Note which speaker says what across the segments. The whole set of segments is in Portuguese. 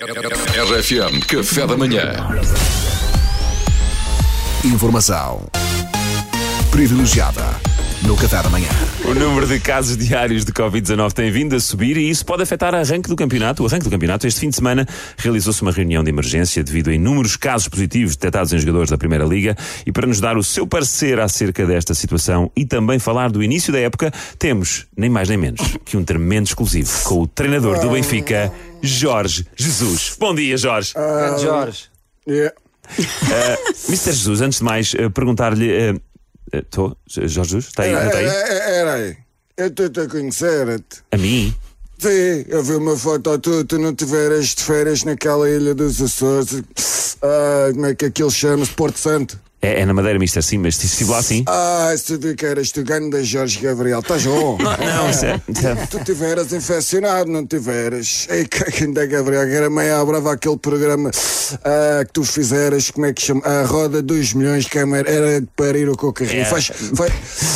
Speaker 1: RFM Café da Manhã.
Speaker 2: Informação privilegiada no Café da Manhã.
Speaker 3: O número de casos diários de Covid-19 tem vindo a subir e isso pode afetar o arranque do campeonato. O arranque do campeonato, este fim de semana, realizou-se uma reunião de emergência devido a inúmeros casos positivos detectados em jogadores da Primeira Liga. E para nos dar o seu parecer acerca desta situação e também falar do início da época, temos, nem mais nem menos, que um tremendo exclusivo com o treinador do Benfica, Jorge Jesus. Bom dia, Jorge.
Speaker 4: Grande Jorge.
Speaker 5: Yeah.
Speaker 3: Mr. Jesus, antes de mais, eh, perguntar-lhe. Estou? Jorge Jesus? Está aí? Não está aí?
Speaker 5: É, Era aí. Eu estou a conhecer-te.
Speaker 3: A mim?
Speaker 5: Sim, eu vi uma foto a tu, tu não tiveras de férias naquela ilha dos Açores. Ah, como é que aquilo chama-se? Porto Santo.
Speaker 3: É, é na Madeira, Mister, sim, mas estive lá assim.
Speaker 5: Ah, se tu que eras tu ganho da Jorge Gabriel, estás bom?
Speaker 3: Não, isso é.
Speaker 5: Tu tiveras infeccionado, não tiveras? Ei, que ainda Gabriel, que era meio à brava aquele programa ah, que tu fizeras, como é que chama? A Roda dos Milhões, que era era de parir o cocarrinho.
Speaker 3: É.
Speaker 5: Faz, faz,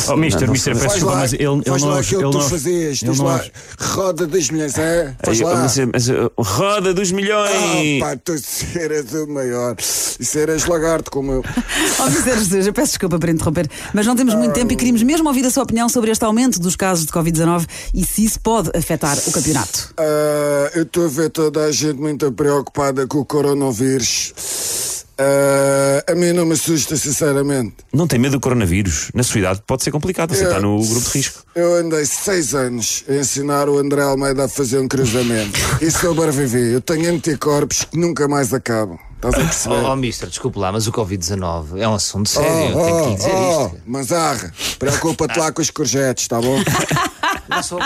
Speaker 6: Oh, mister, mister, peço
Speaker 5: faz
Speaker 6: desculpa,
Speaker 5: lá,
Speaker 6: mas ele, ele
Speaker 5: faz
Speaker 6: não...
Speaker 5: lá aquilo
Speaker 6: ele
Speaker 5: que tu
Speaker 6: não-
Speaker 5: fazias,
Speaker 6: ele
Speaker 5: diz
Speaker 6: não-
Speaker 5: lá, Roda dos Milhões, é? Faz
Speaker 3: Aí,
Speaker 5: lá.
Speaker 3: mas, mas, uh, roda dos milhões!
Speaker 5: Ah, pá, tu eras o maior. Isso eras lagarto como eu.
Speaker 7: Ó, Mr. Jesus, eu peço desculpa por interromper, mas não temos muito tempo e queríamos mesmo ouvir a sua opinião sobre este aumento dos casos de Covid-19 e se isso pode afetar o campeonato.
Speaker 5: Ah, eu estou a ver toda a gente muito preocupada com o coronavírus. Ah, a mim não me assusta, sinceramente.
Speaker 3: Não tem medo do coronavírus? Na sua idade pode ser complicado, você está no grupo de risco.
Speaker 5: Eu andei seis anos a ensinar o André Almeida a fazer um cruzamento e sobrevivi. Eu tenho anticorpos que nunca mais acabam. Estás a perceber?
Speaker 4: Oh, oh, mister, desculpe lá, mas o Covid-19 é um assunto sério. eu tenho que lhe dizer
Speaker 5: oh,
Speaker 4: isto.
Speaker 5: mas arra, preocupa-te lá com os courgettes, tá bom?
Speaker 4: Não sou-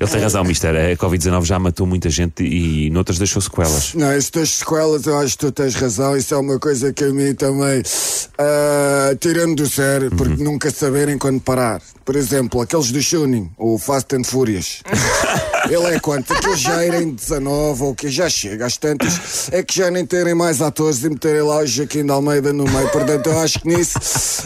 Speaker 3: Ele tem razão, mister. A Covid-19 já matou muita gente e noutras deixou sequelas.
Speaker 5: Não, isso das sequelas, eu acho que tu tens razão. Isso é uma coisa que a mim também ah, tira-me do sério, porque nunca saberem quando parar. Por exemplo, aqueles do Shuning, o Fast and Furious. Ele é quanto? Aqueles já irem 19 ou que já chega às tantas, é que já nem terem mais atores e meterem lá o Joaquim de Almeida no meio. Portanto, eu acho que nisso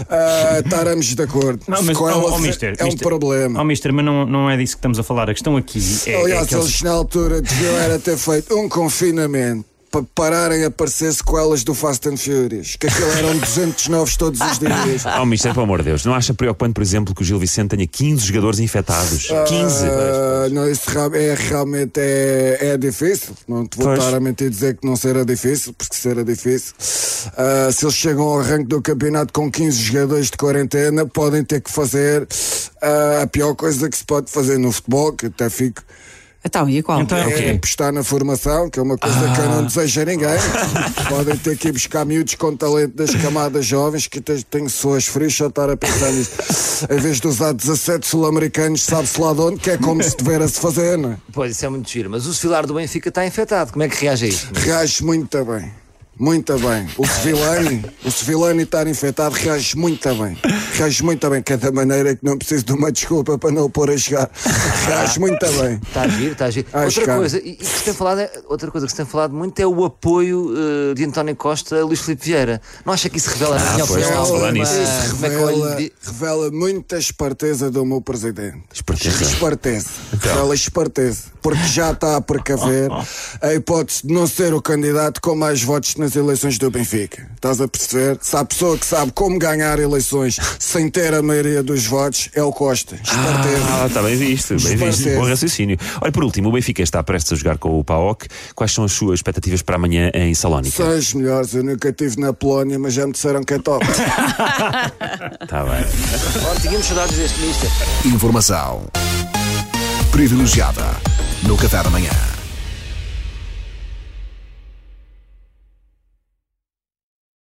Speaker 5: ah, estaremos de acordo.
Speaker 6: Não, mas, oh, oh, mister,
Speaker 5: é um
Speaker 6: mister,
Speaker 5: problema.
Speaker 6: Oh, mister, mas não, não é disso que estamos a falar. A questão aqui é, é
Speaker 5: Aliás,
Speaker 6: que eles-
Speaker 5: eles na altura deviam era ter feito um confinamento para pararem a aparecer sequelas do Fast and Furious, que aquilo eram 200 novos todos os dias.
Speaker 3: Oh, mister, pelo amor de Deus, não acha preocupante, por exemplo, que o Gil Vicente tenha 15 jogadores infectados? 15!
Speaker 5: Ah, não, isso é, realmente é, é difícil. Não te vou
Speaker 3: Pois.
Speaker 5: estar a mentir dizer que não será difícil, porque será difícil. Ah, se eles chegam ao arranque do campeonato com 15 jogadores de quarentena, podem ter que fazer ah, a pior coisa que se pode fazer no futebol, que até fico.
Speaker 7: Então, e a qual?
Speaker 6: Então,
Speaker 5: É
Speaker 3: quê?
Speaker 5: apostar na formação, que é uma coisa que eu não desejo a ninguém. Podem ter que ir buscar miúdos com talento das camadas jovens, que tenho suas frias só estar a pensar nisso. Em vez de usar 17 sul-americanos, sabe-se lá de onde, que é como se devera-se fazer, não é?
Speaker 4: Pois, isso é muito giro, mas o Sevilar do Benfica está infectado. Como é que reage a isto?
Speaker 5: Reage muito bem. Muito bem. O Sevilani, o Sevilani estar infectado reage muito bem. Reage muito bem, que é da maneira que não preciso de uma desculpa para não o pôr a jogar. Reage muito bem.
Speaker 4: Está a giro, está a giro.
Speaker 5: Acho
Speaker 4: outra coisa, e, e que se tem falado é- outra coisa que se tem falado muito é o apoio eh, de António Costa a Luís Filipe Vieira. Não acha que isso revela, na minha opinião,
Speaker 3: estamos a falar
Speaker 4: alguma-
Speaker 3: nisso.
Speaker 5: Isso
Speaker 4: é
Speaker 5: revela, revela muita esperteza do meu presidente.
Speaker 3: Esperteza?
Speaker 5: Esperteza.
Speaker 3: Então.
Speaker 5: Revela esperteza. Porque já está a precaver a hipótese de não ser o candidato com mais votos nas eleições do Benfica. Estás a perceber? Se há pessoa que sabe como ganhar eleições sem ter a maioria dos votos, é o Costa. Esperteza.
Speaker 3: Ah, está bem visto, bem visto. Bom raciocínio. Olha, por último, o Benfica está prestes a jogar com o PAOK. Quais são as suas expectativas para amanhã em Salónica?
Speaker 5: São os melhores. Eu nunca estive na Polónia, mas já me disseram que é top.
Speaker 3: Está bem.
Speaker 4: Ora, tínhamos saudades deste mister.
Speaker 2: Informação privilegiada no Café da Manhã.